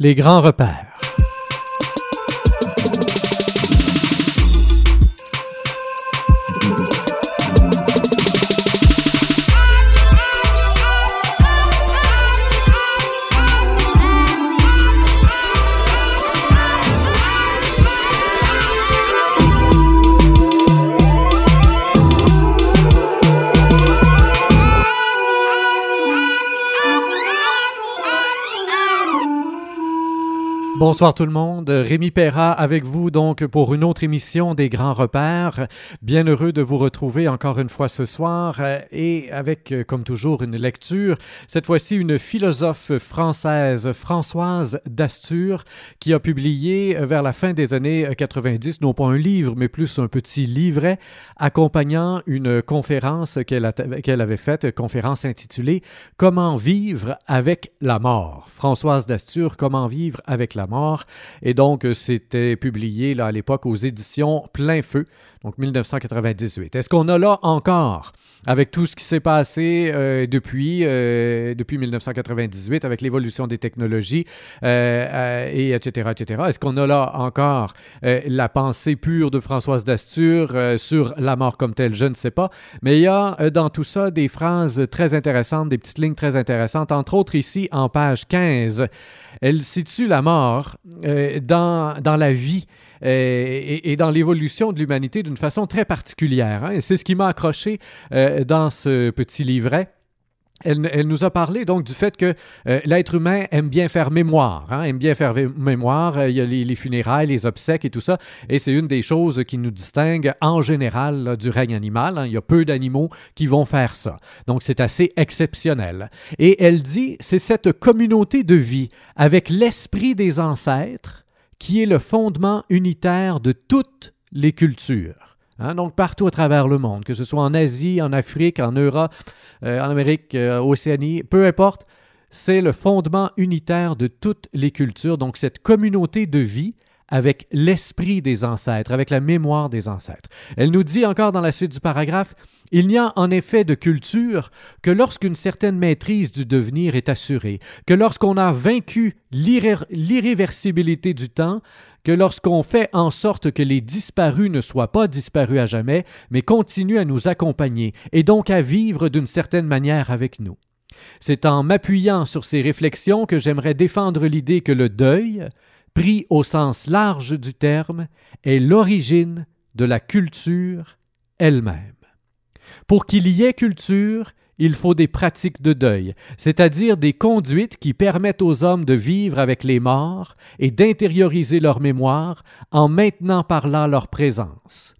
Les grands repères. Bonsoir tout le monde. Rémi Perra avec vous donc pour une autre émission des grands repères. Bien heureux de vous retrouver encore une fois ce soir euh, et avec euh, comme toujours une lecture, cette fois-ci une philosophe française, Françoise Dastur, qui a publié euh, vers la fin des années 90, non pas un livre, mais plus un petit livret accompagnant une conférence qu'elle avait faite, conférence intitulée Comment vivre avec la mort. Françoise Dastur, Comment vivre avec la mort et donc, euh, c'était publié là, à l'époque aux éditions Plein Feu, donc 1998. Est-ce qu'on a là encore, avec tout ce qui s'est passé euh, depuis, euh, depuis 1998, avec l'évolution des technologies, et etc., etc., est-ce qu'on a là encore la pensée pure de Françoise Dastur sur la mort comme telle? Je ne sais pas. Mais il y a dans tout ça des phrases très intéressantes, des petites lignes très intéressantes, entre autres ici en page 15. Elle situe la mort euh, dans, dans, la vie euh, et, dans l'évolution de l'humanité d'une façon très particulière. Hein. C'est ce qui m'a accroché euh, dans ce petit livret. Elle, nous a parlé donc du fait que euh, l'être humain aime bien faire mémoire, hein, aime bien faire mémoire. Euh, il y a les, funérailles, les obsèques et tout ça, et c'est une des choses qui nous distingue en général du règne animal. Hein. Il y a peu d'animaux qui vont faire ça, donc c'est assez exceptionnel. Et elle dit, c'est cette communauté de vie avec l'esprit des ancêtres qui est le fondement unitaire de toutes les cultures. Hein, donc partout à travers le monde, que ce soit en Asie, en Afrique, en Europe, euh, en Amérique, euh, Océanie, peu importe, c'est le fondement unitaire de toutes les cultures. Donc cette communauté de vie avec l'esprit des ancêtres, avec la mémoire des ancêtres. Elle nous dit encore dans la suite du paragraphe, il n'y a en effet de culture que lorsqu'une certaine maîtrise du devenir est assurée, que lorsqu'on a vaincu l'irréversibilité du temps, que lorsqu'on fait en sorte que les disparus ne soient pas disparus à jamais, mais continuent à nous accompagner et donc à vivre d'une certaine manière avec nous. C'est en m'appuyant sur ces réflexions que j'aimerais défendre l'idée que le deuil, pris au sens large du terme, est l'origine de la culture elle-même. Pour qu'il y ait culture, il faut des pratiques de deuil, c'est-à-dire des conduites qui permettent aux hommes de vivre avec les morts et d'intérioriser leur mémoire en maintenant par là leur présence.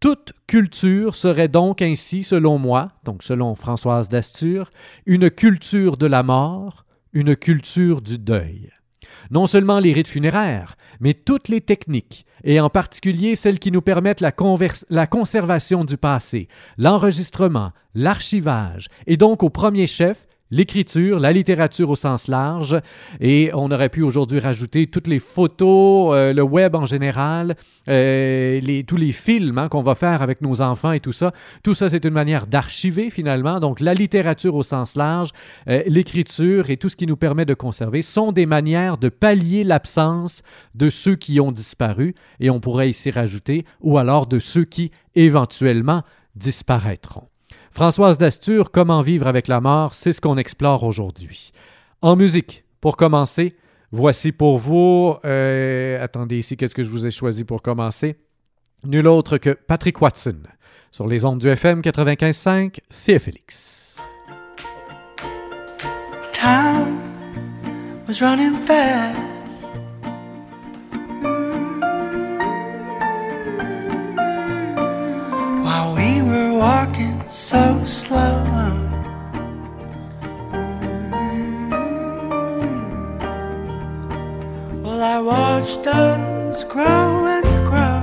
Toute culture serait donc ainsi, selon moi, donc selon Françoise Dastur, une culture de la mort, une culture du deuil. Non seulement les rites funéraires, mais toutes les techniques, et en particulier celles qui nous permettent la, conservation du passé, l'enregistrement, l'archivage, et donc au premier chef l'écriture, la littérature au sens large, et on aurait pu aujourd'hui rajouter toutes les photos, euh, le web en général, euh, tous les films hein, qu'on va faire avec nos enfants et tout ça. Tout ça, c'est une manière d'archiver finalement. Donc la littérature au sens large, euh, l'écriture et tout ce qui nous permet de conserver sont des manières de pallier l'absence de ceux qui ont disparu, et on pourrait ici rajouter, ou alors de ceux qui éventuellement disparaîtront. Françoise Dastur, Comment vivre avec la mort, c'est ce qu'on explore aujourd'hui. En musique, pour commencer, voici pour vous. Euh, attendez ici, qu'est-ce que je vous ai choisi pour commencer? Nul autre que Patrick Watson, sur les ondes du FM 95.5, CFLX. Time. So slow. Well, I watched us grow and grow.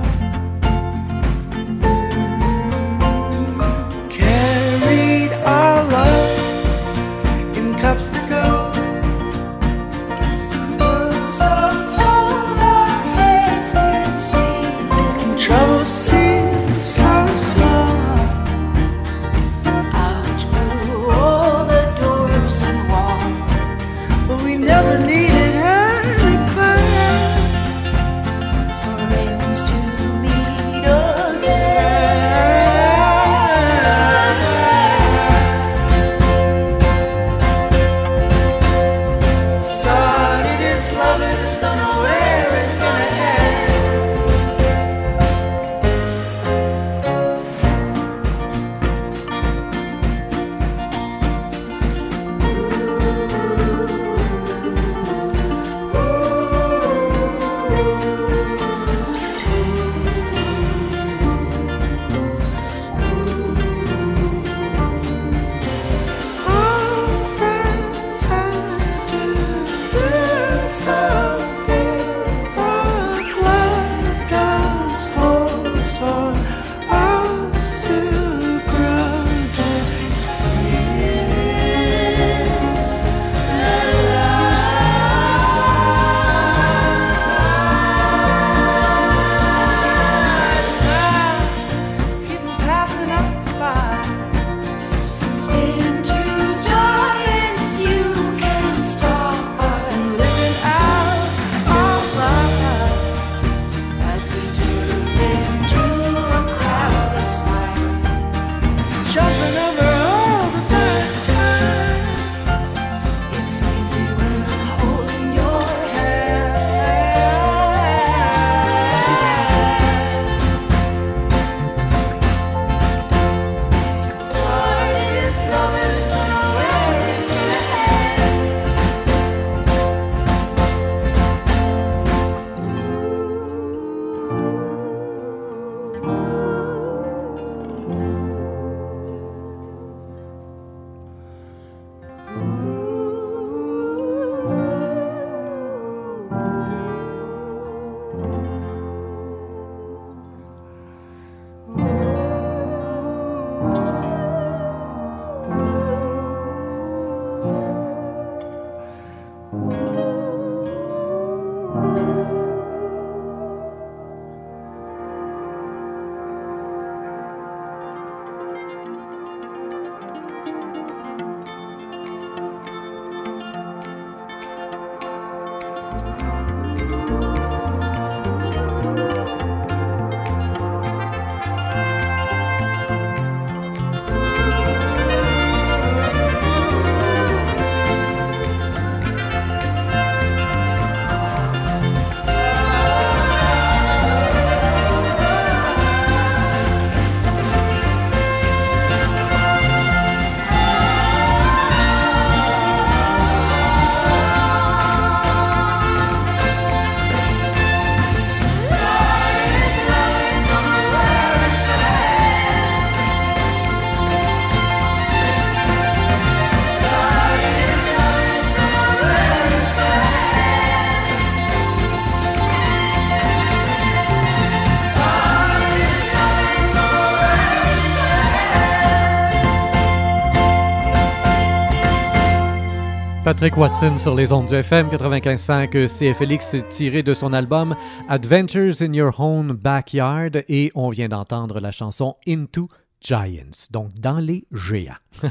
Patrick Watson sur les ondes du FM 95.5 CFLX tiré de son album Adventures in Your Own Backyard et on vient d'entendre la chanson Into Giants, donc dans les géants.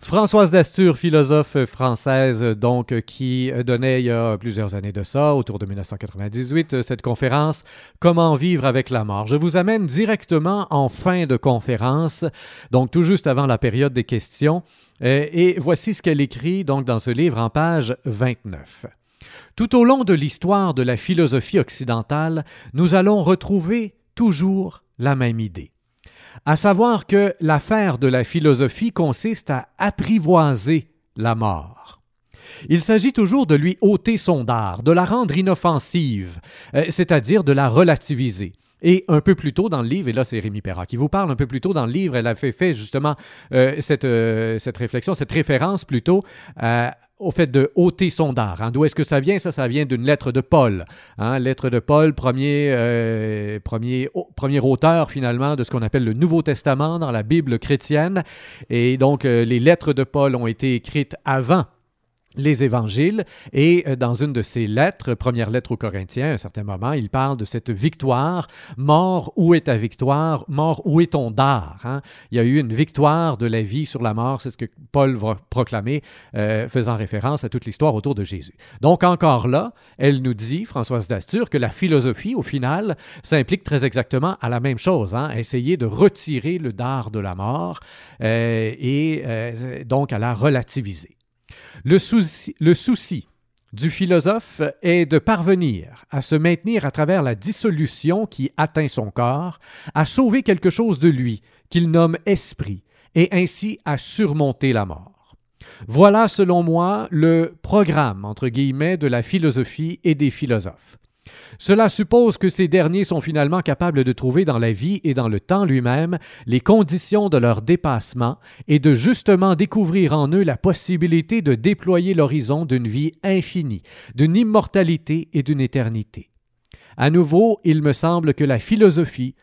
Françoise Dastur, philosophe française, donc qui donnait il y a plusieurs années de ça, autour de 1998, cette conférence Comment vivre avec la mort. Je vous amène directement en fin de conférence, donc tout juste avant la période des questions. Euh, et voici ce qu'elle écrit donc dans ce livre en page 29. Tout au long de l'histoire de la philosophie occidentale, nous allons retrouver toujours la même idée, à savoir que l'affaire de la philosophie consiste à apprivoiser la mort. Il s'agit toujours de lui ôter son dard, de la rendre inoffensive, euh, c'est-à-dire de la relativiser. Et un peu plus tôt dans le livre, et là c'est Rémi Perra qui vous parle, un peu plus tôt dans le livre, elle a fait, fait justement euh, cette, euh, cette réflexion, cette référence plutôt au fait de ôter son dard. Hein. D'où est-ce que ça vient? Ça, ça vient d'une lettre de Paul. Hein. Lettre de Paul, premier, premier, premier auteur finalement de ce qu'on appelle le Nouveau Testament dans la Bible chrétienne. Et donc, les lettres de Paul ont été écrites avant les évangiles et euh, dans une de ses lettres, première lettre aux Corinthiens, à un certain moment, il parle de cette victoire. Mort, où est ta victoire? Mort, où est ton dard? Hein? Il y a eu une victoire de la vie sur la mort, c'est ce que Paul va proclamer, euh, faisant référence à toute l'histoire autour de Jésus. Donc encore là, elle nous dit, Françoise Dastur, que la philosophie, au final, s'implique très exactement à la même chose, hein? essayer de retirer le dard de la mort euh, et donc à la relativiser. Le souci, du philosophe est de parvenir à se maintenir à travers la dissolution qui atteint son corps, à sauver quelque chose de lui qu'il nomme esprit, et ainsi à surmonter la mort. Voilà, selon moi, le programme, entre guillemets, de la philosophie et des philosophes. Cela suppose que ces derniers sont finalement capables de trouver dans la vie et dans le temps lui-même les conditions de leur dépassement et de justement découvrir en eux la possibilité de déployer l'horizon d'une vie infinie, d'une immortalité et d'une éternité. À nouveau, il me semble que la philosophie,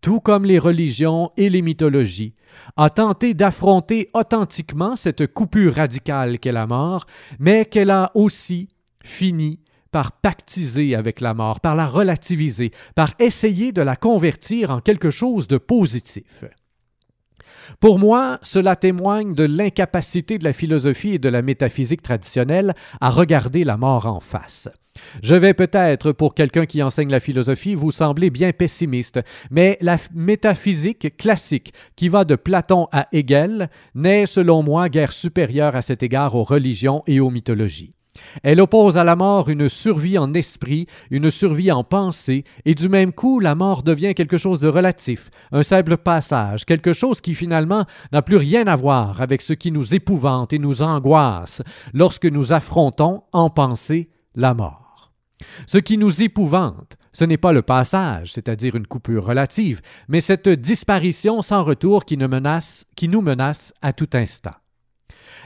tout comme les religions et les mythologies, a tenté d'affronter authentiquement cette coupure radicale qu'est la mort, mais qu'elle a aussi fini par pactiser avec la mort, par la relativiser, par essayer de la convertir en quelque chose de positif. Pour moi, cela témoigne de l'incapacité de la philosophie et de la métaphysique traditionnelle à regarder la mort en face. Je vais peut-être, pour quelqu'un qui enseigne la philosophie, vous sembler bien pessimiste, mais la métaphysique classique, qui va de Platon à Hegel, n'est, selon moi, guère supérieure à cet égard aux religions et aux mythologies. Elle oppose à la mort une survie en esprit, une survie en pensée, et du même coup la mort devient quelque chose de relatif, un simple passage, quelque chose qui finalement n'a plus rien à voir avec ce qui nous épouvante et nous angoisse lorsque nous affrontons en pensée la mort. Ce qui nous épouvante, ce n'est pas le passage, c'est-à-dire une coupure relative, mais cette disparition sans retour qui qui nous menace à tout instant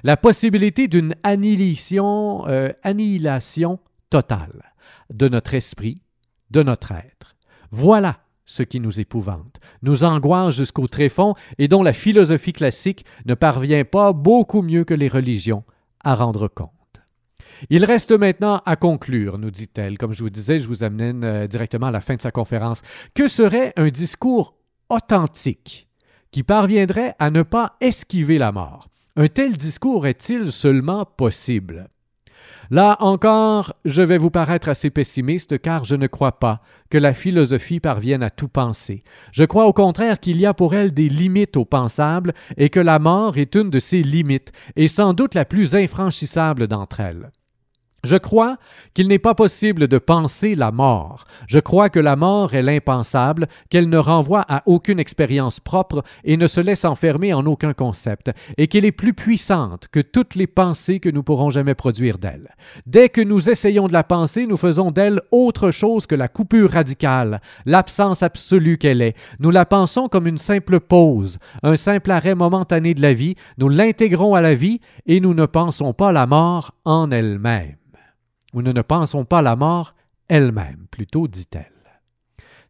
la possibilité d'une annihilation, euh, annihilation totale de notre esprit, de notre être. Voilà ce qui nous épouvante, nous angoisse jusqu'au tréfonds et dont la philosophie classique ne parvient pas beaucoup mieux que les religions à rendre compte. Il reste maintenant à conclure, nous dit-elle. Comme je vous disais, je vous amène euh, directement à la fin de sa conférence. Que serait un discours authentique qui parviendrait à ne pas esquiver la mort? Un tel discours est-il seulement possible? Là encore, je vais vous paraître assez pessimiste car je ne crois pas que la philosophie parvienne à tout penser. Je crois au contraire qu'il y a pour elle des limites au pensable et que la mort est une de ces limites et sans doute la plus infranchissable d'entre elles. Je crois qu'il n'est pas possible de penser la mort. Je crois que la mort est l'impensable, qu'elle ne renvoie à aucune expérience propre et ne se laisse enfermer en aucun concept, et qu'elle est plus puissante que toutes les pensées que nous pourrons jamais produire d'elle. Dès que nous essayons de la penser, nous faisons d'elle autre chose que la coupure radicale, l'absence absolue qu'elle est. Nous la pensons comme une simple pause, un simple arrêt momentané de la vie, nous l'intégrons à la vie, et nous ne pensons pas la mort en elle-même. Nous ne pensons pas la mort elle-même, plutôt dit-elle.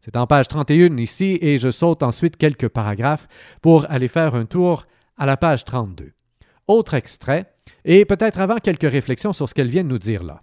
C'est en page 31 ici, et je saute ensuite quelques paragraphes pour aller faire un tour à la page 32. Autre extrait, et peut-être avant quelques réflexions sur ce qu'elle vient de nous dire là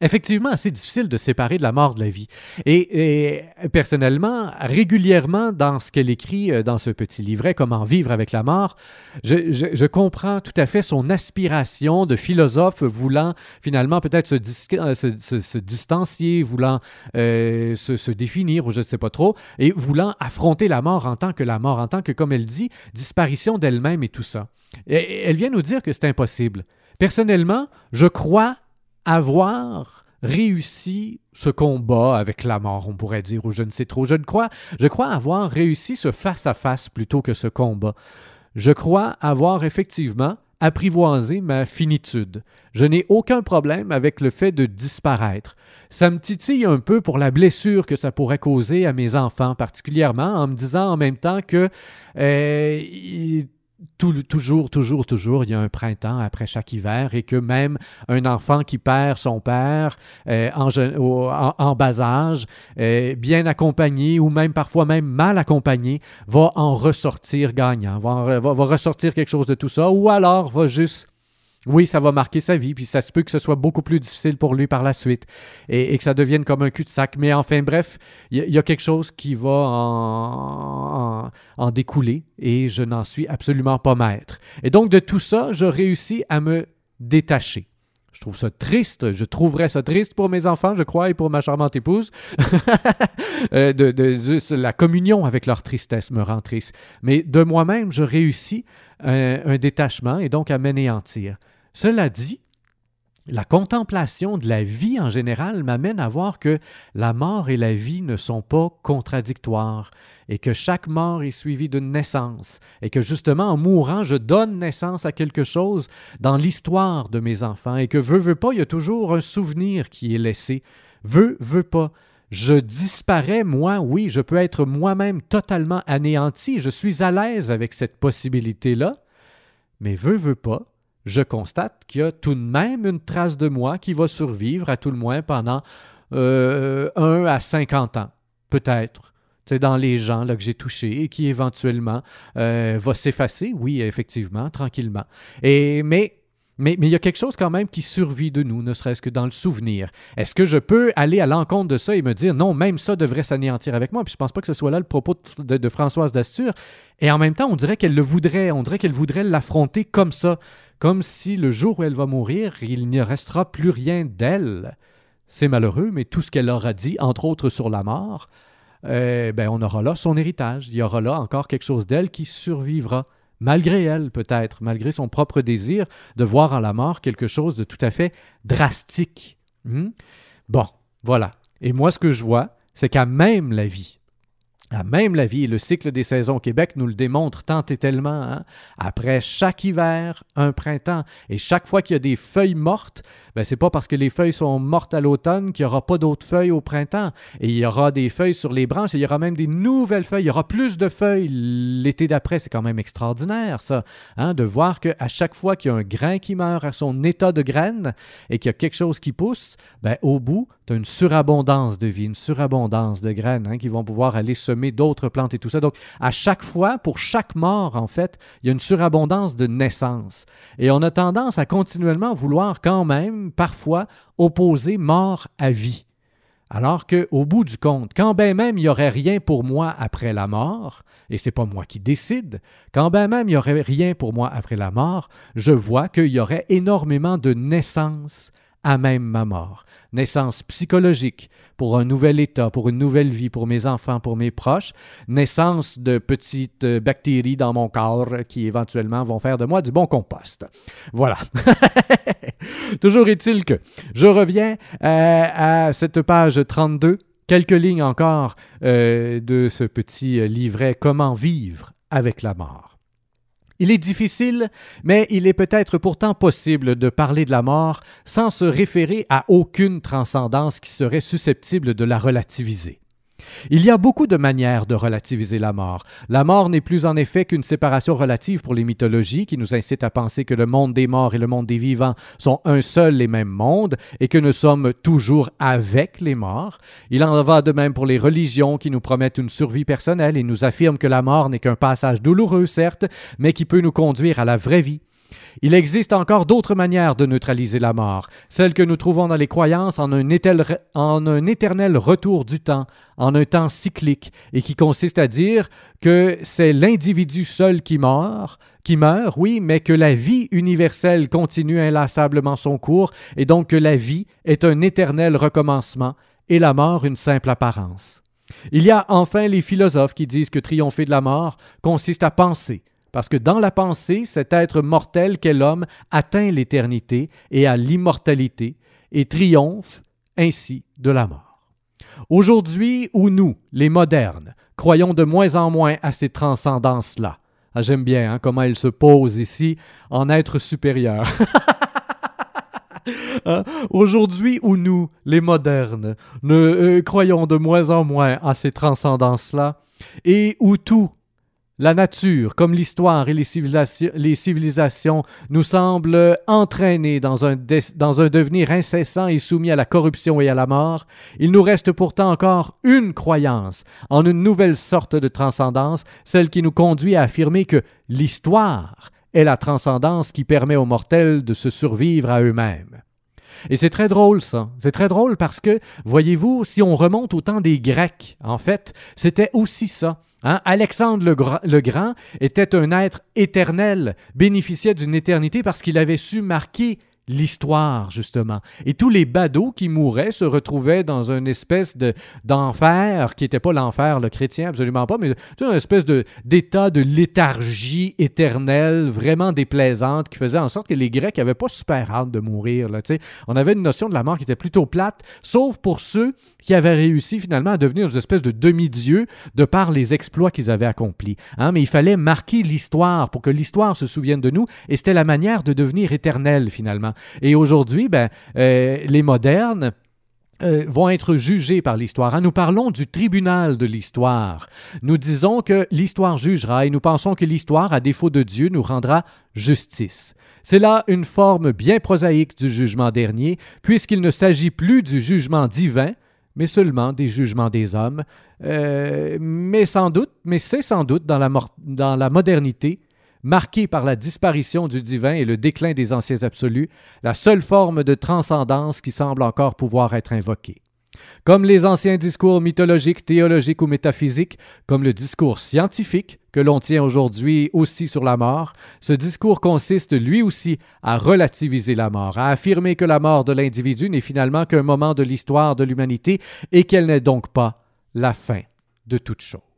effectivement assez difficile de séparer de la mort de la vie. Et, personnellement, régulièrement dans ce qu'elle écrit euh, dans ce petit livret, Comment vivre avec la mort, je, comprends tout à fait son aspiration de philosophe voulant finalement peut-être se, euh, se, distancier, voulant euh, se, définir, ou je ne sais pas trop, et voulant affronter la mort en tant que la mort, en tant que, comme elle dit, disparition d'elle-même et tout ça. Et, elle vient nous dire que c'est impossible. Personnellement, je crois avoir réussi ce combat avec la mort, on pourrait dire, ou je ne sais trop. Je, crois, je crois avoir réussi ce face-à-face plutôt que ce combat. Je crois avoir effectivement apprivoisé ma finitude. Je n'ai aucun problème avec le fait de disparaître. Ça me titille un peu pour la blessure que ça pourrait causer à mes enfants, particulièrement en me disant en même temps que euh, toujours, toujours, toujours, il y a un printemps après chaque hiver et que même un enfant qui perd son père euh, en, bas âge, euh, bien accompagné ou même parfois même mal accompagné, va en ressortir gagnant, va, va ressortir quelque chose de tout ça ou alors va juste oui, ça va marquer sa vie, puis ça se peut que ce soit beaucoup plus difficile pour lui par la suite et, que ça devienne comme un cul-de-sac. Mais enfin, bref, il y, a quelque chose qui va en, découler et je n'en suis absolument pas maître. Et donc, de tout ça, je réussis à me détacher. Je trouve ça triste. Je trouverais ça triste pour mes enfants, je crois, et pour ma charmante épouse. Euh, de, la communion avec leur tristesse me rend triste. Mais de moi-même, je réussis un, détachement et donc à m'anéantir. Cela dit, la contemplation de la vie en général m'amène à voir que la mort et la vie ne sont pas contradictoires et que chaque mort est suivie d'une naissance et que justement en mourant je donne naissance à quelque chose dans l'histoire de mes enfants et que veut veut pas il y a toujours un souvenir qui est laissé. Veut veut pas je disparais moi oui je peux être moi-même totalement anéanti je suis à l'aise avec cette possibilité là mais veut veut pas je constate qu'il y a tout de même une trace de moi qui va survivre à tout le moins pendant euh, 1 à 50 ans, peut-être. C'est dans les gens là, que j'ai touchés et qui éventuellement euh, va s'effacer, oui, effectivement, tranquillement. Et, mais mais, il y a quelque chose quand même qui survit de nous, ne serait-ce que dans le souvenir. Est-ce que je peux aller à l'encontre de ça et me dire non, même ça devrait s'anéantir avec moi? Puis je pense pas que ce soit là le propos de, Françoise Dastur. Et en même temps, on dirait qu'elle le voudrait, on dirait qu'elle voudrait l'affronter comme ça comme si le jour où elle va mourir, il n'y restera plus rien d'elle. C'est malheureux, mais tout ce qu'elle aura dit, entre autres sur la mort, eh ben on aura là son héritage. Il y aura là encore quelque chose d'elle qui survivra, malgré elle peut-être, malgré son propre désir de voir en la mort quelque chose de tout à fait drastique. Hmm? Bon, voilà. Et moi, ce que je vois, c'est qu'à même la vie, même la vie le cycle des saisons au Québec nous le démontre tant et tellement. Hein. Après chaque hiver, un printemps. Et chaque fois qu'il y a des feuilles mortes, ben c'est pas parce que les feuilles sont mortes à l'automne qu'il n'y aura pas d'autres feuilles au printemps. Et il y aura des feuilles sur les branches et il y aura même des nouvelles feuilles. Il y aura plus de feuilles l'été d'après. C'est quand même extraordinaire, ça. Hein, de voir qu'à chaque fois qu'il y a un grain qui meurt à son état de graine et qu'il y a quelque chose qui pousse, ben, au bout, tu as une surabondance de vie, une surabondance de graines hein, qui vont pouvoir aller semer d'autres plantes et tout ça. Donc, à chaque fois, pour chaque mort, en fait, il y a une surabondance de naissance. Et on a tendance à continuellement vouloir quand même, parfois, opposer mort à vie. Alors qu'au bout du compte, quand bien même il n'y aurait rien pour moi après la mort, et c'est pas moi qui décide, quand bien même il n'y aurait rien pour moi après la mort, je vois qu'il y aurait énormément de naissances à même ma mort. Naissance psychologique pour un nouvel état, pour une nouvelle vie, pour mes enfants, pour mes proches. Naissance de petites euh, bactéries dans mon corps qui éventuellement vont faire de moi du bon compost. Voilà. Toujours est-il que je reviens euh, à cette page 32 quelques lignes encore euh, de ce petit livret Comment vivre avec la mort. Il est difficile, mais il est peut-être pourtant possible de parler de la mort sans se référer à aucune transcendance qui serait susceptible de la relativiser. Il y a beaucoup de manières de relativiser la mort. La mort n'est plus en effet qu'une séparation relative pour les mythologies qui nous incitent à penser que le monde des morts et le monde des vivants sont un seul et même monde et que nous sommes toujours avec les morts. Il en va de même pour les religions qui nous promettent une survie personnelle et nous affirment que la mort n'est qu'un passage douloureux, certes, mais qui peut nous conduire à la vraie vie. Il existe encore d'autres manières de neutraliser la mort, celles que nous trouvons dans les croyances en un, éternel, retour du temps, en un temps cyclique, et qui consiste à dire que c'est l'individu seul qui meurt, qui meurt, oui, mais que la vie universelle continue inlassablement son cours, et donc que la vie est un éternel recommencement, et la mort une simple apparence. Il y a enfin les philosophes qui disent que triompher de la mort consiste à penser, parce que dans la pensée, cet être mortel qu'est l'homme atteint l'éternité et à l'immortalité et triomphe ainsi de la mort. Aujourd'hui où nous, les modernes, croyons de moins en moins à ces transcendances-là, ah, j'aime bien hein, comment elles se posent ici en être supérieur. Hein? Aujourd'hui où nous, les modernes, ne euh, croyons de moins en moins à ces transcendances-là, et où tout la nature, comme l'histoire et les civilisations, nous semblent entraîner dans un, dans un devenir incessant et soumis à la corruption et à la mort, il nous reste pourtant encore une croyance en une nouvelle sorte de transcendance, celle qui nous conduit à affirmer que l'histoire est la transcendance qui permet aux mortels de se survivre à eux-mêmes. Et c'est très drôle, ça. C'est très drôle parce que, voyez-vous, si on remonte au temps des Grecs, en fait, c'était aussi ça. Hein? Alexandre le, Grand était un être éternel, bénéficiait d'une éternité parce qu'il avait su marquer l'histoire, justement. Et tous les badauds qui mouraient se retrouvaient dans une espèce de, d'enfer, qui n'était pas l'enfer, le chrétien, absolument pas, mais une espèce de, d'état de léthargie éternelle, vraiment déplaisante, qui faisait en sorte que les Grecs n'avaient pas super hâte de mourir. Là, On avait une notion de la mort qui était plutôt plate, sauf pour ceux qui avaient réussi finalement à devenir une espèce de demi-dieu de par les exploits qu'ils avaient accomplis. Hein? Mais il fallait marquer l'histoire pour que l'histoire se souvienne de nous, et c'était la manière de devenir éternel finalement. Et aujourd'hui, ben, euh, les modernes, euh, vont être jugés par l'histoire. Hein, nous parlons du tribunal de l'histoire. Nous disons que l'histoire jugera et nous pensons que l'histoire, à défaut de Dieu, nous rendra justice. C'est là une forme bien prosaïque du jugement dernier, puisqu'il ne s'agit plus du jugement divin, mais seulement des jugements des hommes. Euh, mais sans doute, mais c'est sans doute dans la, dans la modernité, marquée par la disparition du divin et le déclin des anciens absolus, la seule forme de transcendance qui semble encore pouvoir être invoquée. Comme les anciens discours mythologiques, théologiques ou métaphysiques, comme le discours scientifique que l'on tient aujourd'hui aussi sur la mort, ce discours consiste lui aussi à relativiser la mort, à affirmer que la mort de l'individu n'est finalement qu'un moment de l'histoire de l'humanité et qu'elle n'est donc pas la fin de toute chose.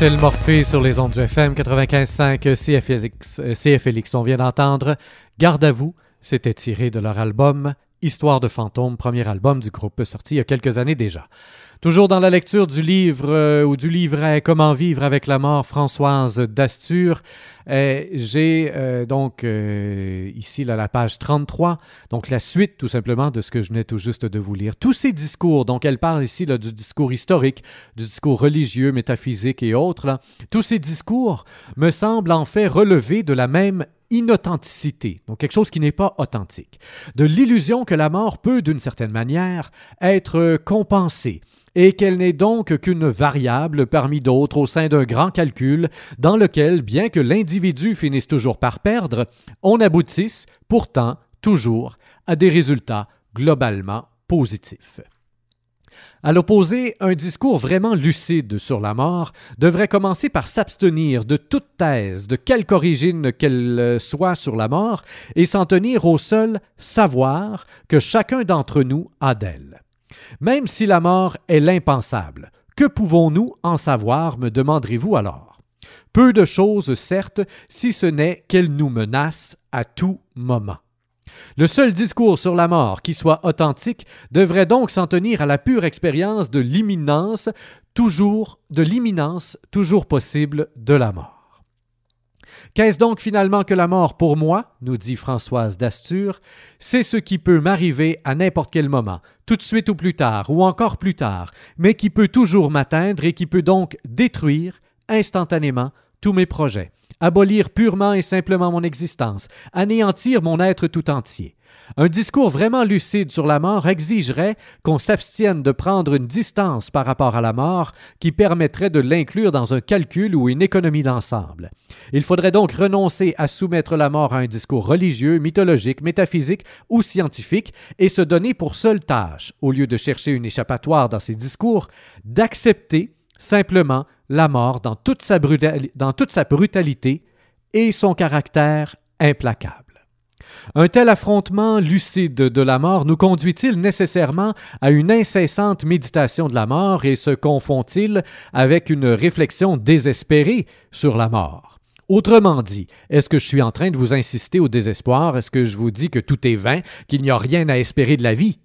Hôtel Morphée sur les ondes du FM 95.5 CFLX, CFLX. On vient d'entendre Garde à vous. C'était tiré de leur album Histoire de fantôme, premier album du groupe sorti il y a quelques années déjà. Toujours dans la lecture du livre euh, ou du livret Comment vivre avec la mort, Françoise Dastur, euh, j'ai euh, donc ici la page 33, donc la suite tout simplement de ce que je venais tout juste de vous lire. Tous ces discours, donc elle parle ici là, du discours historique, du discours religieux, métaphysique et autres, tous ces discours me semblent en fait relever de la même inauthenticité, donc quelque chose qui n'est pas authentique, de l'illusion que la mort peut, d'une certaine manière, être compensée, et qu'elle n'est donc qu'une variable parmi d'autres au sein d'un grand calcul dans lequel, bien que l'individu finisse toujours par perdre, on aboutisse pourtant toujours à des résultats globalement positifs. À l'opposé, un discours vraiment lucide sur la mort devrait commencer par s'abstenir de toute thèse, de quelque origine qu'elle soit sur la mort, et s'en tenir au seul savoir que chacun d'entre nous a d'elle. Même si la mort est l'impensable, que pouvons-nous en savoir, me demanderez-vous alors? Peu de choses, certes, si ce n'est qu'elle nous menace à tout moment. Le seul discours sur la mort qui soit authentique devrait donc s'en tenir à la pure expérience de l'imminence, toujours de l'imminence toujours possible de la mort. Qu'est-ce donc finalement que la mort pour moi nous dit Françoise d'Astur. C'est ce qui peut m'arriver à n'importe quel moment, tout de suite ou plus tard, ou encore plus tard, mais qui peut toujours m'atteindre et qui peut donc détruire instantanément tous mes projets, abolir purement et simplement mon existence, anéantir mon être tout entier. Un discours vraiment lucide sur la mort exigerait qu'on s'abstienne de prendre une distance par rapport à la mort qui permettrait de l'inclure dans un calcul ou une économie d'ensemble. Il faudrait donc renoncer à soumettre la mort à un discours religieux, mythologique, métaphysique ou scientifique et se donner pour seule tâche, au lieu de chercher une échappatoire dans ces discours, d'accepter simplement la mort dans toute sa, brutalité et son caractère implacable. Un tel affrontement lucide de la mort nous conduit-il nécessairement à une incessante méditation de la mort et se confond-il avec une réflexion désespérée sur la mort? Autrement dit, est-ce que je suis en train de vous insister au désespoir? Est-ce que je vous dis que tout est vain, qu'il n'y a rien à espérer de la vie?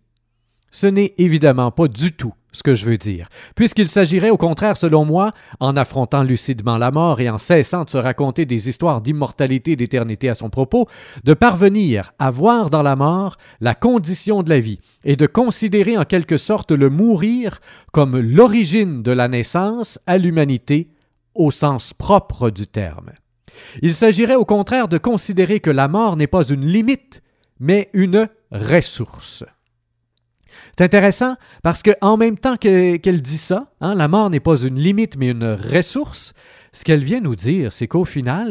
Ce n'est évidemment pas du tout ce que je veux dire, puisqu'il s'agirait au contraire, selon moi, en affrontant lucidement la mort et en cessant de se raconter des histoires d'immortalité et d'éternité à son propos, de parvenir à voir dans la mort la condition de la vie et de considérer en quelque sorte le mourir comme l'origine de la naissance à l'humanité au sens propre du terme. Il s'agirait au contraire de considérer que la mort n'est pas une limite, mais une ressource. C'est intéressant parce qu'en même temps qu'elle dit ça, hein, la mort n'est pas une limite mais une ressource, ce qu'elle vient nous dire, c'est qu'au final,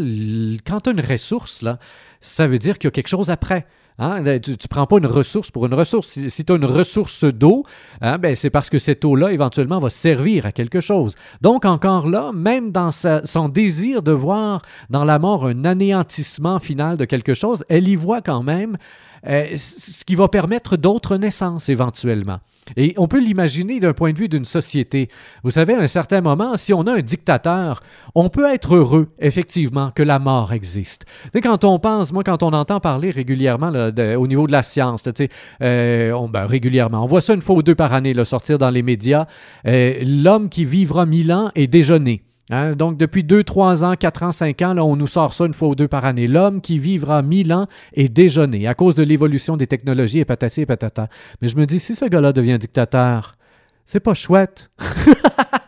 quand tu as une ressource, là, ça veut dire qu'il y a quelque chose après. Hein? Tu ne prends pas une ressource pour une ressource. Si, tu as une ressource d'eau, hein, ben, c'est parce que cette eau-là, éventuellement, va servir à quelque chose. Donc, encore là, même dans son désir de voir dans la mort un anéantissement final de quelque chose, elle y voit quand même euh, ce qui va permettre d'autres naissances éventuellement. Et on peut l'imaginer d'un point de vue d'une société. Vous savez, à un certain moment, si on a un dictateur, on peut être heureux, effectivement, que la mort existe. Tu quand on pense, moi, quand on entend parler régulièrement au niveau de la science, euh, on, ben, régulièrement, on voit ça une fois ou deux par année, le sortir dans les médias, euh, l'homme qui vivra mille ans est déjeuné. Hein, donc, depuis 2, 3 ans, 4 ans, 5 ans, là, on nous sort ça une fois ou deux par année. L'homme qui vivra 1000 ans est déjeuné à cause de l'évolution des technologies et patati et patata. Mais je me dis, si ce gars-là devient dictateur, c'est pas chouette.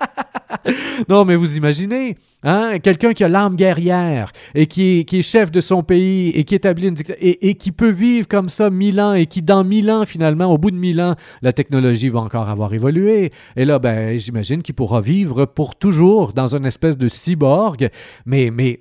non, mais vous imaginez, hein, quelqu'un qui a l'âme guerrière et qui est, chef de son pays et qui établit une et, et qui peut vivre comme ça mille ans et qui dans mille ans finalement, au bout de mille ans, la technologie va encore avoir évolué. Et là, ben, j'imagine qu'il pourra vivre pour toujours dans une espèce de cyborg, mais mais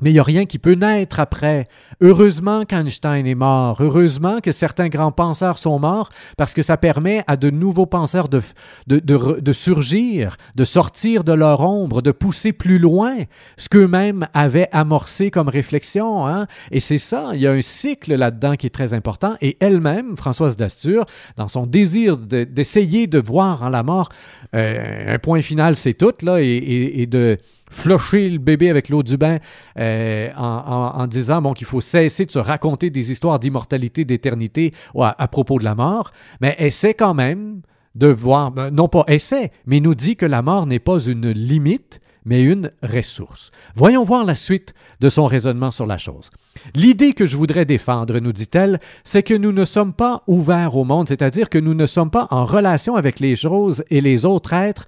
mais il n'y a rien qui peut naître après. Heureusement qu'Einstein est mort, heureusement que certains grands penseurs sont morts, parce que ça permet à de nouveaux penseurs de, de, de, surgir, de sortir de leur ombre, de pousser plus loin ce qu'eux-mêmes avaient amorcé comme réflexion. Hein? Et c'est ça, il y a un cycle là-dedans qui est très important. Et elle-même, Françoise Dastur, dans son désir d'essayer de, voir en la mort euh, un point final, c'est tout, là, et, et de flusher le bébé avec l'eau du bain euh, en, disant bon, qu'il faut cesser de se raconter des histoires d'immortalité, d'éternité à, propos de la mort, mais essaie quand même de voir, ben, non pas essaie, mais nous dit que la mort n'est pas une limite, mais une ressource. Voyons voir la suite de son raisonnement sur la chose. L'idée que je voudrais défendre, nous dit-elle, c'est que nous ne sommes pas ouverts au monde, c'est-à-dire que nous ne sommes pas en relation avec les choses et les autres êtres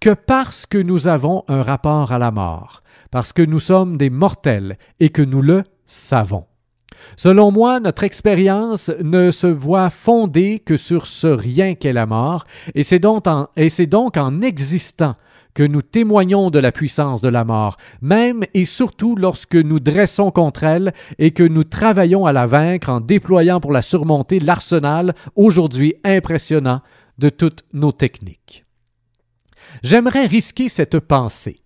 que parce que nous avons un rapport à la mort, parce que nous sommes des mortels et que nous le savons. Selon moi, notre expérience ne se voit fondée que sur ce rien qu'est la mort, et c'est donc, en existant que nous témoignons de la puissance de la mort, même et surtout lorsque nous dressons contre elle et que nous travaillons à la vaincre en déployant pour la surmonter l'arsenal aujourd'hui impressionnant de toutes nos techniques. J'aimerais risquer cette pensée.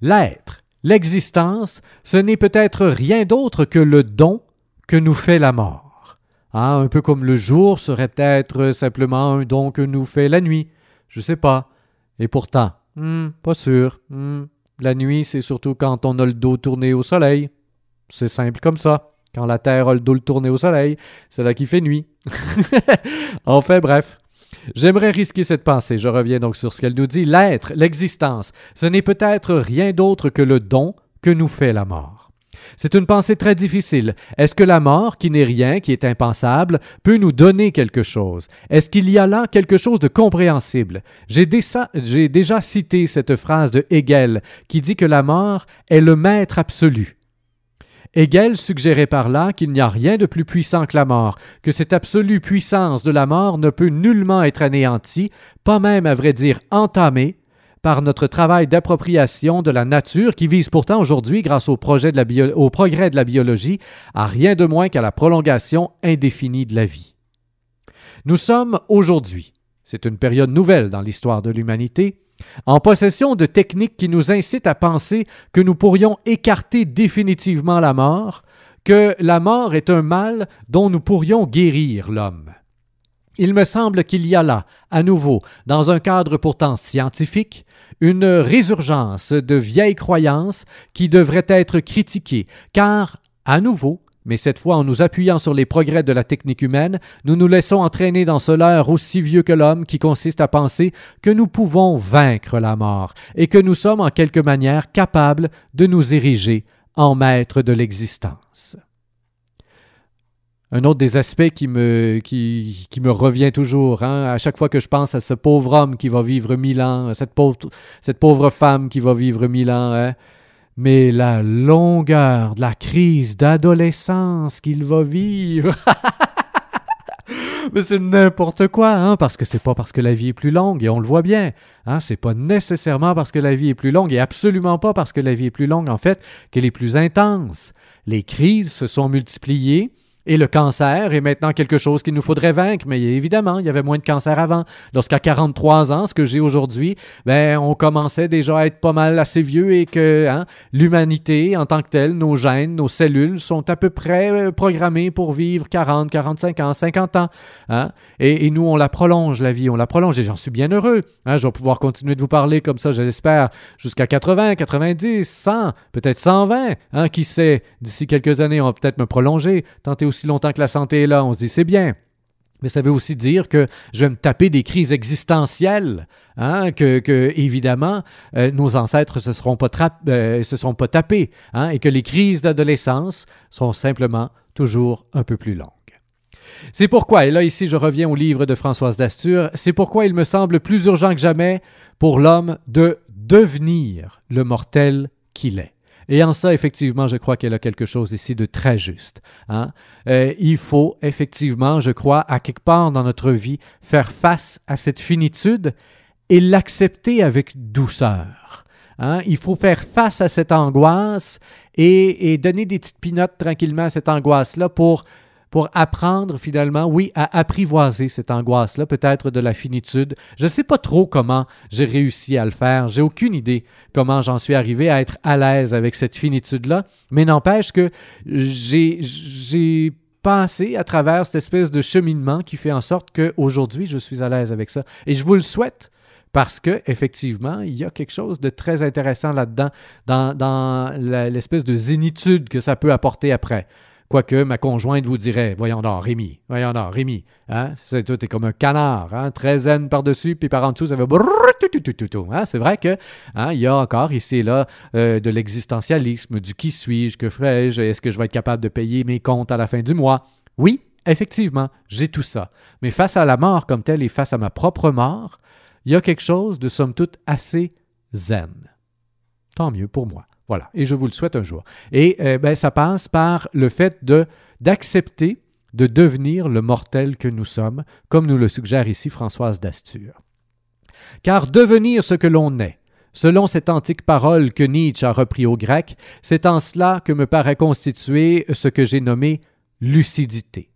L'être, l'existence, ce n'est peut-être rien d'autre que le don que nous fait la mort. Ah, un peu comme le jour serait peut-être simplement un don que nous fait la nuit. Je sais pas. Et pourtant, hmm, pas sûr. Hmm, la nuit, c'est surtout quand on a le dos tourné au soleil. C'est simple comme ça. Quand la Terre a le dos tourné au soleil, c'est là qui fait nuit. enfin bref. J'aimerais risquer cette pensée. Je reviens donc sur ce qu'elle nous dit. L'être, l'existence, ce n'est peut-être rien d'autre que le don que nous fait la mort. C'est une pensée très difficile. Est-ce que la mort, qui n'est rien, qui est impensable, peut nous donner quelque chose? Est-ce qu'il y a là quelque chose de compréhensible? J'ai déjà cité cette phrase de Hegel qui dit que la mort est le maître absolu. Hegel suggérait par là qu'il n'y a rien de plus puissant que la mort, que cette absolue puissance de la mort ne peut nullement être anéantie, pas même à vrai dire entamée, par notre travail d'appropriation de la nature qui vise pourtant aujourd'hui, grâce au, au progrès de la biologie, à rien de moins qu'à la prolongation indéfinie de la vie. Nous sommes aujourd'hui, c'est une période nouvelle dans l'histoire de l'humanité, en possession de techniques qui nous incitent à penser que nous pourrions écarter définitivement la mort, que la mort est un mal dont nous pourrions guérir l'homme. Il me semble qu'il y a là, à nouveau, dans un cadre pourtant scientifique, une résurgence de vieilles croyances qui devraient être critiquées, car, à nouveau, mais cette fois en nous appuyant sur les progrès de la technique humaine, nous nous laissons entraîner dans ce leurre aussi vieux que l'homme qui consiste à penser que nous pouvons vaincre la mort et que nous sommes en quelque manière capables de nous ériger en maîtres de l'existence. Un autre des aspects qui me, revient toujours, hein, à chaque fois que je pense à ce pauvre homme qui va vivre mille ans, cette pauvre, cette pauvre femme qui va vivre mille ans, hein, mais la longueur de la crise d'adolescence qu'il va vivre. mais c'est n'importe quoi, hein, parce que c'est pas parce que la vie est plus longue, et on le voit bien. Hein, c'est pas nécessairement parce que la vie est plus longue, et absolument pas parce que la vie est plus longue, en fait, qu'elle est plus intense. Les crises se sont multipliées, et le cancer est maintenant quelque chose qu'il nous faudrait vaincre, mais évidemment, il y avait moins de cancer avant. Lorsqu'à 43 ans, ce que j'ai aujourd'hui, ben, on commençait déjà à être pas mal assez vieux et que hein, l'humanité en tant que telle, nos gènes, nos cellules sont à peu près euh, programmées pour vivre 40, 45 ans, 50 ans. Hein? Et, nous, on la prolonge, la vie, on la prolonge et j'en suis bien heureux. Hein? Je vais pouvoir continuer de vous parler comme ça, je l'espère, jusqu'à 80, 90, 100, peut-être 120. Hein? Qui sait, d'ici quelques années, on va peut-être me prolonger, tenter aussi aussi longtemps que la santé est là, on se dit c'est bien. Mais ça veut aussi dire que je vais me taper des crises existentielles, hein, que, évidemment euh, nos ancêtres se pas euh, se seront pas tapés, hein, et que les crises d'adolescence sont simplement toujours un peu plus longues. C'est pourquoi, et là ici je reviens au livre de Françoise d'Astur, c'est pourquoi il me semble plus urgent que jamais pour l'homme de devenir le mortel qu'il est. Et en ça, effectivement, je crois qu'elle a quelque chose ici de très juste. Hein? Euh, il faut effectivement, je crois, à quelque part dans notre vie, faire face à cette finitude et l'accepter avec douceur. Hein? Il faut faire face à cette angoisse et, et donner des petites pinottes tranquillement à cette angoisse-là pour pour apprendre finalement, oui, à apprivoiser cette angoisse-là, peut-être de la finitude. Je ne sais pas trop comment j'ai réussi à le faire. J'ai aucune idée comment j'en suis arrivé à être à l'aise avec cette finitude-là, mais n'empêche que j'ai, j'ai passé à travers cette espèce de cheminement qui fait en sorte qu'aujourd'hui, je suis à l'aise avec ça. Et je vous le souhaite parce que effectivement, il y a quelque chose de très intéressant là-dedans, dans, dans l'espèce de zénitude que ça peut apporter après. Quoique ma conjointe vous dirait Voyons donc, Rémi, voyons donc, Rémi, hein, c'est tout comme un canard, hein, très zen par-dessus, puis par en dessous, ça fait hein, C'est vrai que hein, il y a encore ici et là euh, de l'existentialisme, du qui suis-je, que ferais-je, est-ce que je vais être capable de payer mes comptes à la fin du mois? Oui, effectivement, j'ai tout ça. Mais face à la mort comme telle et face à ma propre mort, il y a quelque chose de somme toute assez zen. Tant mieux pour moi. Voilà, et je vous le souhaite un jour. Et euh, ben, ça passe par le fait de d'accepter de devenir le mortel que nous sommes, comme nous le suggère ici Françoise d'Astur. Car devenir ce que l'on est, selon cette antique parole que Nietzsche a repris au grec, c'est en cela que me paraît constituer ce que j'ai nommé lucidité.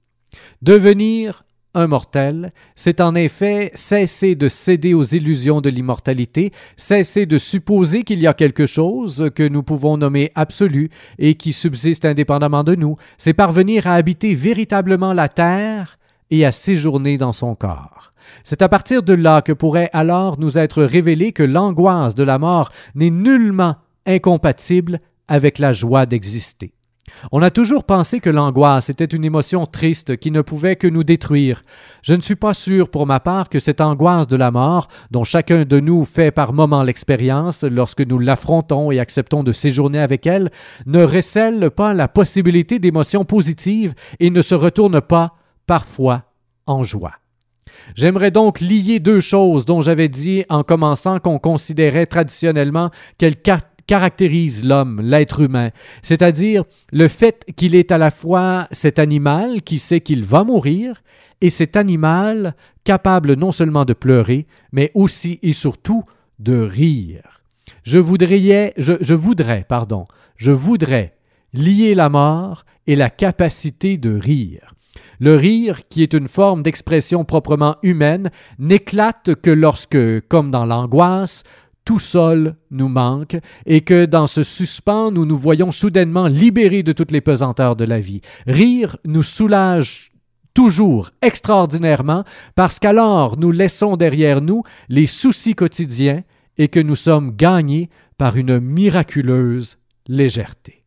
Devenir un mortel, c'est en effet cesser de céder aux illusions de l'immortalité, cesser de supposer qu'il y a quelque chose que nous pouvons nommer absolu et qui subsiste indépendamment de nous, c'est parvenir à habiter véritablement la terre et à séjourner dans son corps. C'est à partir de là que pourrait alors nous être révélé que l'angoisse de la mort n'est nullement incompatible avec la joie d'exister. On a toujours pensé que l'angoisse était une émotion triste qui ne pouvait que nous détruire. Je ne suis pas sûr pour ma part que cette angoisse de la mort, dont chacun de nous fait par moments l'expérience lorsque nous l'affrontons et acceptons de séjourner avec elle, ne recèle pas la possibilité d'émotions positives et ne se retourne pas, parfois, en joie. J'aimerais donc lier deux choses dont j'avais dit en commençant qu'on considérait traditionnellement qu'elles caractérise l'homme, l'être humain, c'est-à-dire le fait qu'il est à la fois cet animal qui sait qu'il va mourir et cet animal capable non seulement de pleurer, mais aussi et surtout de rire. Je voudrais, je, je voudrais, pardon, je voudrais lier la mort et la capacité de rire. Le rire, qui est une forme d'expression proprement humaine, n'éclate que lorsque, comme dans l'angoisse, tout seul nous manque et que dans ce suspens, nous nous voyons soudainement libérés de toutes les pesanteurs de la vie. Rire nous soulage toujours extraordinairement parce qu'alors nous laissons derrière nous les soucis quotidiens et que nous sommes gagnés par une miraculeuse légèreté.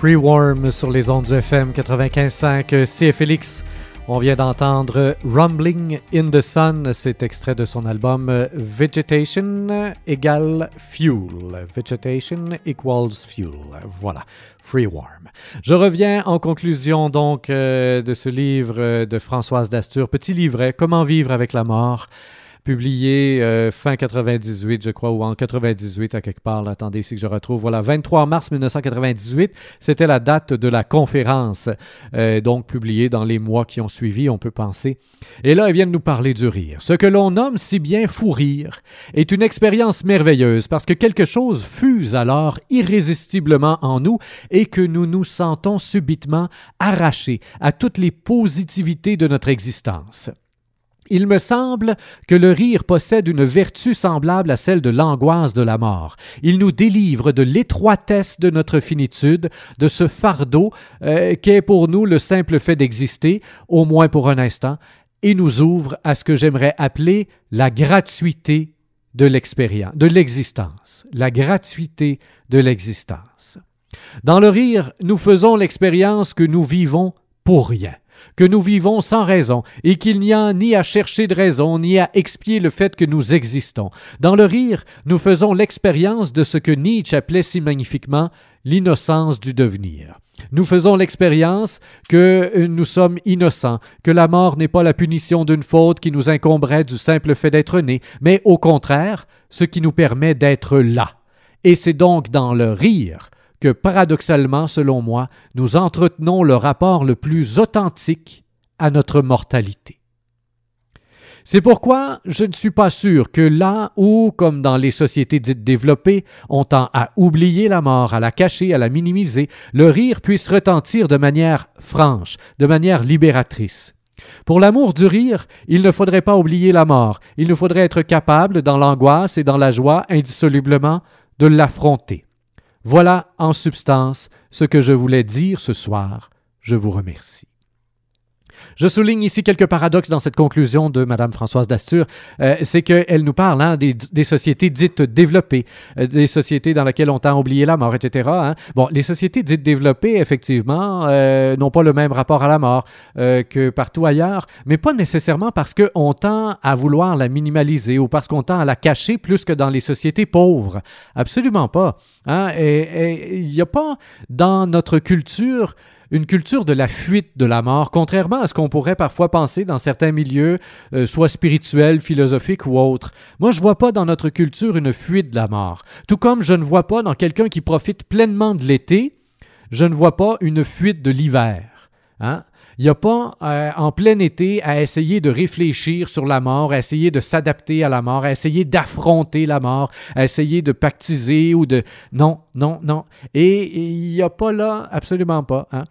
Free Warm sur les ondes FM 95.5 CFLX. On vient d'entendre Rumbling in the Sun, c'est extrait de son album Vegetation égale Fuel. Vegetation equals Fuel. Voilà, Free Warm. Je reviens en conclusion donc euh, de ce livre de Françoise Dastur, Petit livret, Comment vivre avec la mort publié euh, fin 98, je crois, ou en 98 à quelque part. attendez ici que je retrouve. Voilà, 23 mars 1998, c'était la date de la conférence, euh, donc publiée dans les mois qui ont suivi, on peut penser. Et là, vient de nous parler du rire. Ce que l'on nomme si bien fou rire est une expérience merveilleuse parce que quelque chose fuse alors irrésistiblement en nous et que nous nous sentons subitement arrachés à toutes les positivités de notre existence. Il me semble que le rire possède une vertu semblable à celle de l'angoisse de la mort. Il nous délivre de l'étroitesse de notre finitude, de ce fardeau euh, qu'est pour nous le simple fait d'exister, au moins pour un instant, et nous ouvre à ce que j'aimerais appeler la gratuité de l'expérience, de l'existence, la gratuité de l'existence. Dans le rire, nous faisons l'expérience que nous vivons pour rien que nous vivons sans raison et qu'il n'y a ni à chercher de raison ni à expier le fait que nous existons. Dans le rire, nous faisons l'expérience de ce que Nietzsche appelait si magnifiquement l'innocence du devenir. Nous faisons l'expérience que euh, nous sommes innocents, que la mort n'est pas la punition d'une faute qui nous incomberait du simple fait d'être nés, mais au contraire, ce qui nous permet d'être là. Et c'est donc dans le rire que paradoxalement, selon moi, nous entretenons le rapport le plus authentique à notre mortalité. C'est pourquoi je ne suis pas sûr que là où, comme dans les sociétés dites développées, on tend à oublier la mort, à la cacher, à la minimiser, le rire puisse retentir de manière franche, de manière libératrice. Pour l'amour du rire, il ne faudrait pas oublier la mort, il nous faudrait être capable, dans l'angoisse et dans la joie, indissolublement, de l'affronter. Voilà, en substance, ce que je voulais dire ce soir. Je vous remercie. Je souligne ici quelques paradoxes dans cette conclusion de Mme Françoise Dastur. Euh, c'est qu'elle nous parle hein, des, sociétés dites développées, euh, des sociétés dans lesquelles on tend à oublier la mort, etc. Hein. Bon, les sociétés dites développées, effectivement, euh, n'ont pas le même rapport à la mort euh, que partout ailleurs, mais pas nécessairement parce qu'on tend à vouloir la minimaliser ou parce qu'on tend à la cacher plus que dans les sociétés pauvres. Absolument pas. Hein. Il n'y a pas dans notre culture une culture de la fuite de la mort, contrairement à ce qu'on pourrait parfois penser dans certains milieux, euh, soit spirituels, philosophiques ou autres. Moi, je vois pas dans notre culture une fuite de la mort. Tout comme je ne vois pas dans quelqu'un qui profite pleinement de l'été, je ne vois pas une fuite de l'hiver. Hein? Il n'y a pas euh, en plein été à essayer de réfléchir sur la mort, à essayer de s'adapter à la mort, à essayer d'affronter la mort, à essayer de pactiser ou de... Non, non, non. Et il n'y a pas là, absolument pas. Hein?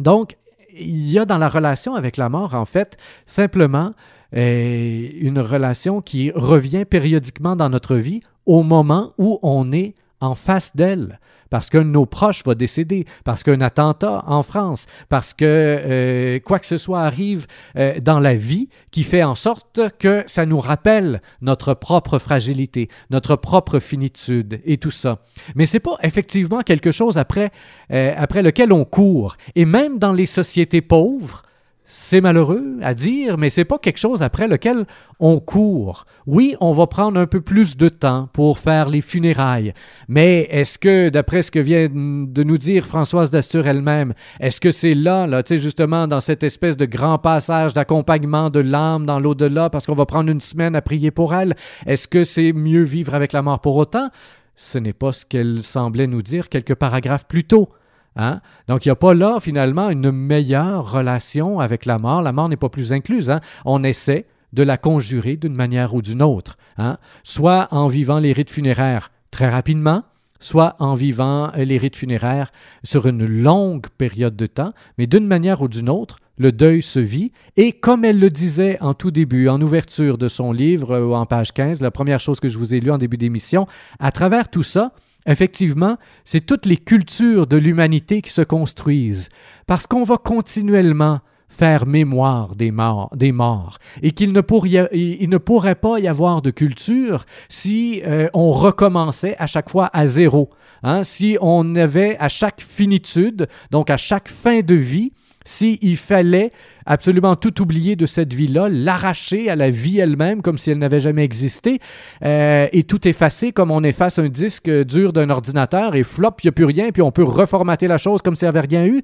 Donc, il y a dans la relation avec la mort, en fait, simplement euh, une relation qui revient périodiquement dans notre vie au moment où on est en face d'elle parce qu'un de nos proches va décéder, parce qu'un attentat en France, parce que euh, quoi que ce soit arrive euh, dans la vie qui fait en sorte que ça nous rappelle notre propre fragilité, notre propre finitude et tout ça. Mais c'est pas effectivement quelque chose après, euh, après lequel on court. Et même dans les sociétés pauvres, c'est malheureux à dire, mais c'est pas quelque chose après lequel on court. Oui, on va prendre un peu plus de temps pour faire les funérailles, mais est-ce que, d'après ce que vient de nous dire Françoise Dastur elle-même, est-ce que c'est là, là, tu sais, justement, dans cette espèce de grand passage d'accompagnement de l'âme dans l'au-delà, parce qu'on va prendre une semaine à prier pour elle, est-ce que c'est mieux vivre avec la mort pour autant? Ce n'est pas ce qu'elle semblait nous dire quelques paragraphes plus tôt. Hein? Donc, il n'y a pas là, finalement, une meilleure relation avec la mort. La mort n'est pas plus incluse. Hein? On essaie de la conjurer d'une manière ou d'une autre. Hein? Soit en vivant les rites funéraires très rapidement, soit en vivant les rites funéraires sur une longue période de temps, mais d'une manière ou d'une autre, le deuil se vit, et comme elle le disait en tout début, en ouverture de son livre, ou en page 15, la première chose que je vous ai lue en début d'émission, à travers tout ça, Effectivement, c'est toutes les cultures de l'humanité qui se construisent, parce qu'on va continuellement faire mémoire des morts, des morts et qu'il ne, pourrait, pas y avoir de culture si euh, on recommençait à chaque fois à zéro. Hein? Si on avait à chaque finitude, donc à chaque fin de vie, s'il fallait absolument tout oublier de cette vie-là, l'arracher à la vie elle-même comme si elle n'avait jamais existé, euh, et tout effacer comme on efface un disque dur d'un ordinateur et flop, il n'y a plus rien, puis on peut reformater la chose comme s'il n'y avait rien eu?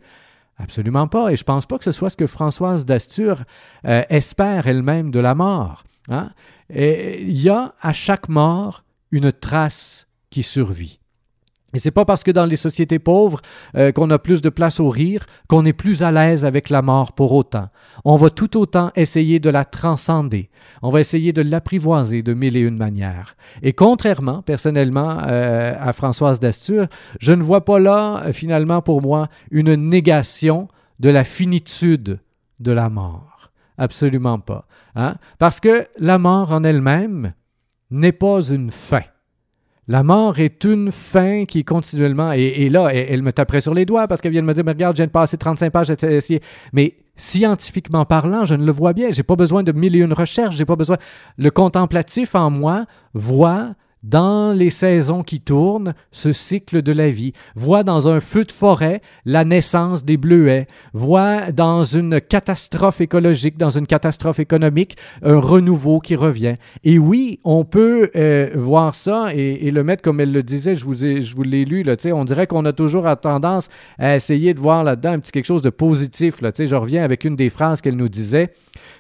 Absolument pas. Et je pense pas que ce soit ce que Françoise Dastur euh, espère elle-même de la mort. Hein. Il y a à chaque mort une trace qui survit. Et c'est pas parce que dans les sociétés pauvres euh, qu'on a plus de place au rire qu'on est plus à l'aise avec la mort pour autant. On va tout autant essayer de la transcender. On va essayer de l'apprivoiser de mille et une manières. Et contrairement, personnellement, euh, à Françoise Dastur, je ne vois pas là, euh, finalement, pour moi, une négation de la finitude de la mort. Absolument pas. Hein? Parce que la mort en elle-même n'est pas une fin. La mort est une fin qui continuellement. Et, là, elle, me taperait sur les doigts parce qu'elle vient de me dire Mais regarde, je viens de passer 35 pages. Mais scientifiquement parlant, je ne le vois bien. J'ai pas besoin de mille et une recherches. J'ai pas besoin. Le contemplatif en moi voit dans les saisons qui tournent, ce cycle de la vie, voit dans un feu de forêt la naissance des bleuets, voit dans une catastrophe écologique, dans une catastrophe économique, un renouveau qui revient. Et oui, on peut euh, voir ça et, le mettre comme elle le disait, je vous, l'ai lu, on dirait qu'on a toujours tendance à essayer de voir là-dedans un petit quelque chose de positif. Là, je reviens avec une des phrases qu'elle nous disait.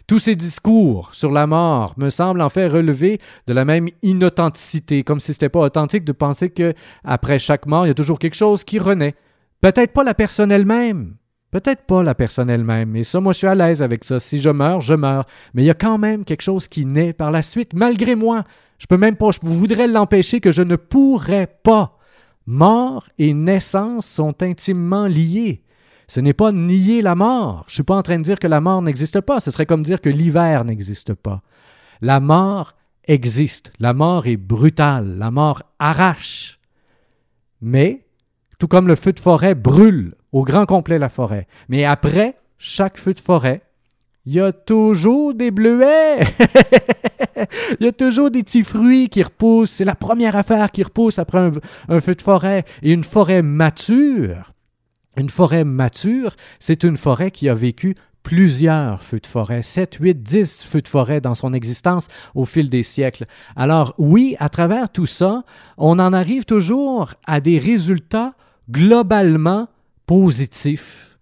Tous ces discours sur la mort me semblent en fait relever de la même inauthenticité, comme si ce n'était pas authentique de penser que après chaque mort, il y a toujours quelque chose qui renaît. Peut-être pas la personne elle-même, Peut-être pas la personne elle-même, et ça, moi, je suis à l'aise avec ça. Si je meurs, je meurs. Mais il y a quand même quelque chose qui naît par la suite, malgré moi. Je peux même pas, je voudrais l'empêcher que je ne pourrais pas. Mort et naissance sont intimement liés. Ce n'est pas nier la mort. Je ne suis pas en train de dire que la mort n'existe pas. Ce serait comme dire que l'hiver n'existe pas. La mort existe. La mort est brutale. La mort arrache. Mais, tout comme le feu de forêt brûle au grand complet la forêt, mais après chaque feu de forêt, il y a toujours des bleuets. il y a toujours des petits fruits qui repoussent. C'est la première affaire qui repousse après un, feu de forêt. Et une forêt mature, une forêt mature, c'est une forêt qui a vécu plusieurs feux de forêt, 7, 8, 10 feux de forêt dans son existence au fil des siècles. Alors oui, à travers tout ça, on en arrive toujours à des résultats globalement positifs.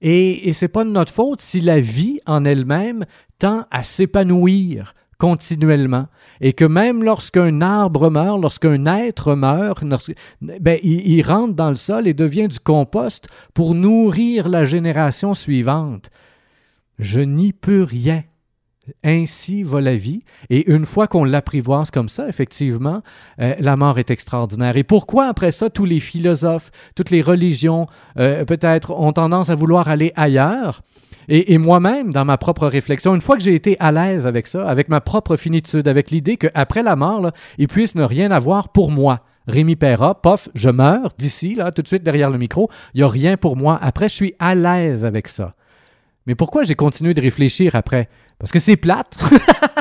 Et, et ce n'est pas de notre faute si la vie en elle-même tend à s'épanouir continuellement. Et que même lorsqu'un arbre meurt, lorsqu'un être meurt, ben, il, rentre dans le sol et devient du compost pour nourrir la génération suivante. Je n'y peux rien. Ainsi va la vie. Et une fois qu'on l'apprivoise comme ça, effectivement, euh, la mort est extraordinaire. Et pourquoi après ça, tous les philosophes, toutes les religions, euh, peut-être, ont tendance à vouloir aller ailleurs? Et, moi-même, dans ma propre réflexion, une fois que j'ai été à l'aise avec ça, avec ma propre finitude, avec l'idée qu'après la mort, il puisse ne rien avoir pour moi. Rémi Perra, pof, je meurs d'ici, là, tout de suite derrière le micro, il n'y a rien pour moi. Après, je suis à l'aise avec ça. Mais pourquoi j'ai continué de réfléchir après? Parce que c'est plate.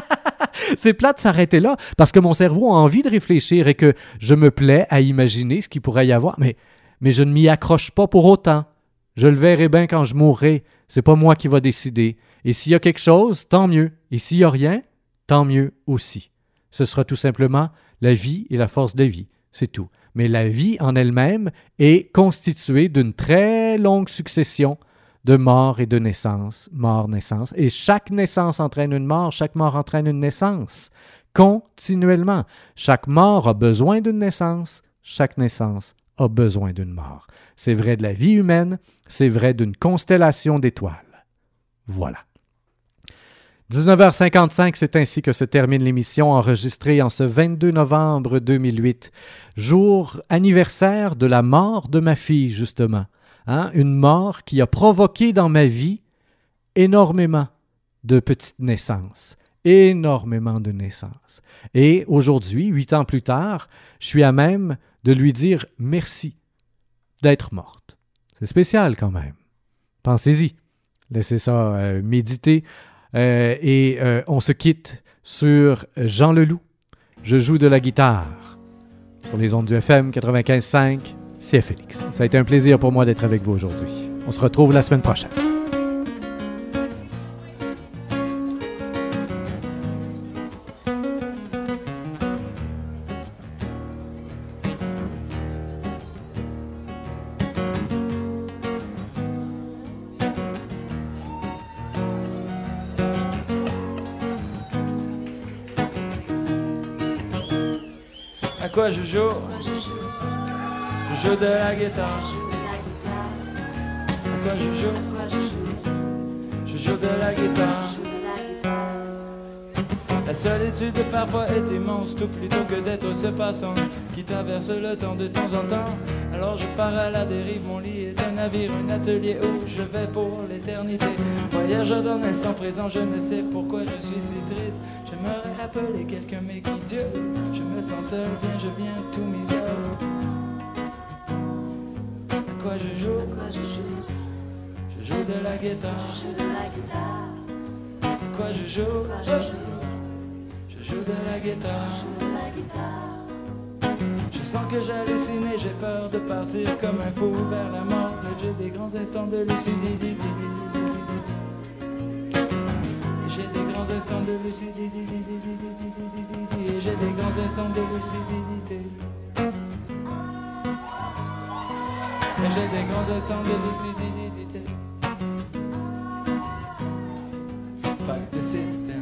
c'est plate s'arrêter là, parce que mon cerveau a envie de réfléchir et que je me plais à imaginer ce qu'il pourrait y avoir, mais, mais je ne m'y accroche pas pour autant. Je le verrai bien quand je mourrai. C'est pas moi qui va décider. Et s'il y a quelque chose, tant mieux. Et s'il n'y a rien, tant mieux aussi. Ce sera tout simplement la vie et la force de vie. C'est tout. Mais la vie en elle-même est constituée d'une très longue succession de mort et de naissance, mort, naissance. Et chaque naissance entraîne une mort, chaque mort entraîne une naissance, continuellement. Chaque mort a besoin d'une naissance, chaque naissance a besoin d'une mort. C'est vrai de la vie humaine, c'est vrai d'une constellation d'étoiles. Voilà. 19h55, c'est ainsi que se termine l'émission enregistrée en ce 22 novembre 2008, jour anniversaire de la mort de ma fille, justement. Hein? Une mort qui a provoqué dans ma vie énormément de petites naissances, énormément de naissances. Et aujourd'hui, huit ans plus tard, je suis à même de lui dire merci d'être morte. C'est spécial quand même. Pensez-y. Laissez ça euh, méditer. Euh, et euh, on se quitte sur Jean Leloup. Je joue de la guitare pour les ondes du FM 95.5 c'est Félix. Ça a été un plaisir pour moi d'être avec vous aujourd'hui. On se retrouve la semaine prochaine. Passant qui traverse le temps de temps en temps. Alors je pars à la dérive, mon lit est un navire, un atelier où je vais pour l'éternité. Voyageur dans l'instant présent, je ne sais pourquoi je suis si triste. J'aimerais appeler quelqu'un, mais qui Dieu Je me sens seul, viens, je viens, tous mes heures. À quoi je joue? Je joue de la guitare. À quoi je joue? Je joue? De la guitare. Je sens que j'hallucine et j'ai peur de partir comme un fou vers la mort. J'ai des grands instants de lucidité. J'ai des grands instants de lucidité. J'ai des grands instants de lucidité. J'ai des grands instants de lucidité. Fuck the system,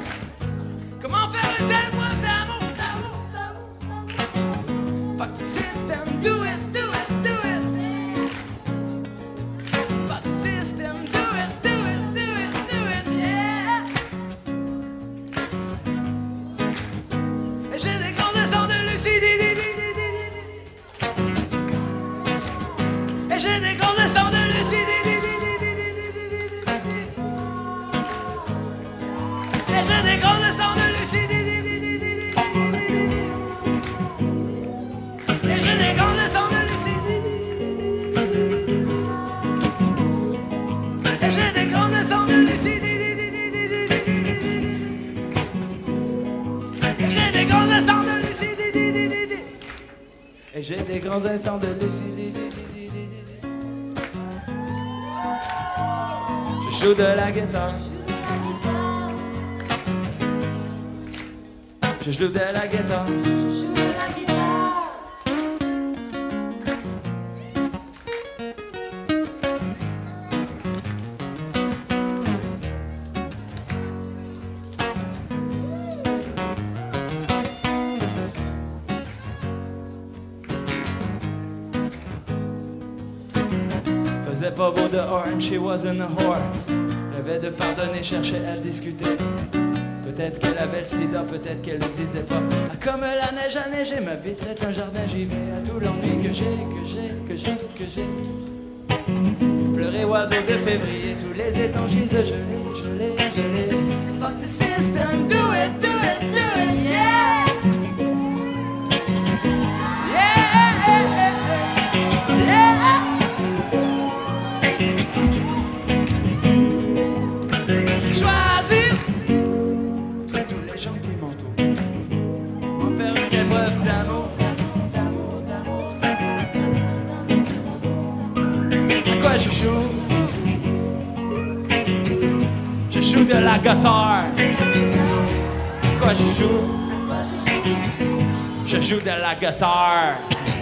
grands instants de lucidité. Je joue de la guitare. Je joue de la guitare. Rêvait de pardonner, cherchait à discuter. Peut-être qu'elle avait le sida, peut-être qu'elle le disait pas. Ah, comme la neige a neigé, ma vitre est un jardin, j'y vais à tout l'ennui que j'ai, que j'ai, que j'ai, que j'ai. Pleurer oiseau de février, tous les étangs gisent, je l'ai, je l'ai, je l'ai. Fuck the system, la guitare. Quoi je joue? Je joue de la guitare.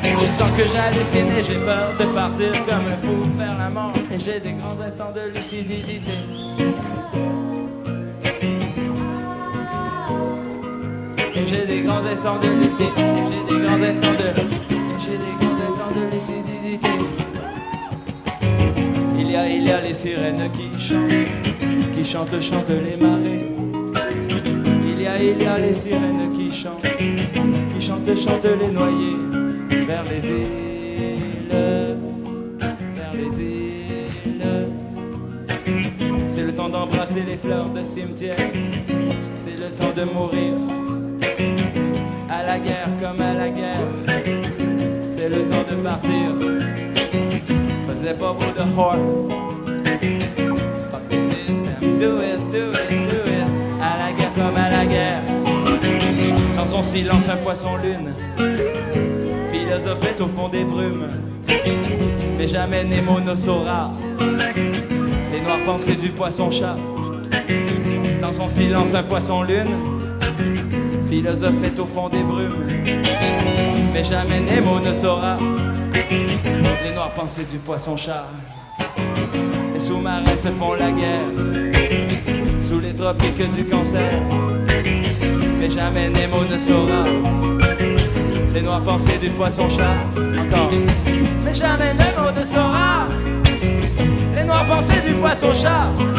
Je sens que j'hallucine et j'ai peur de partir comme un fou vers la mort. Et j'ai des grands instants de lucidité. Et j'ai des grands instants de lucidité. Et j'ai des grands instants de. Et j'ai des grands instants de lucidité. Il y a, il y a les sirènes qui chantent, qui chantent, chantent les marées. Il y a, il y a les sirènes qui chantent, qui chantent, chantent les noyés vers les îles, vers les îles. C'est le temps d'embrasser les fleurs de cimetière. C'est le temps de mourir. À la guerre comme à la guerre. C'est le temps de partir. Faisait pas beau de Do it, do it, do it. À la guerre comme à la guerre. Dans son silence, un poisson lune. Philosophette au fond des brumes. Mais jamais Nemo ne saura les noires pensées du poisson-chat. Dans son silence, un poisson-lune, philosophe est au fond des brumes. Mais jamais Nemo ne saura les noires pensées du poisson-chat. Les sous-marins se font la guerre du cancer. Mais jamais Nemo ne saura les noires pensées du poisson-chat. Encore. Mais jamais Nemo ne saura les noires pensées du poisson-chat.